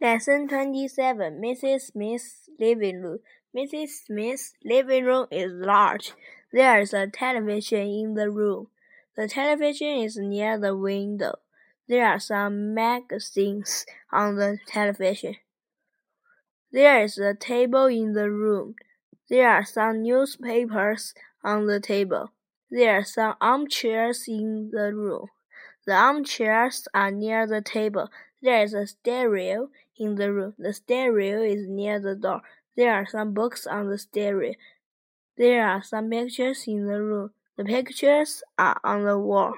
Lesson 27 Mrs. Smith's Living Room. Mrs. Smith's living room is large. There is a television in the room. The television is near the window. There are some magazines on the television. There is a table in the room. There are some newspapers on the table. There are some armchairs in the room. The armchairs are near the table. There is a stereo in the room. The stereo is near the door. There are some books on the stereo. There are some pictures in the room. The pictures are on the wall.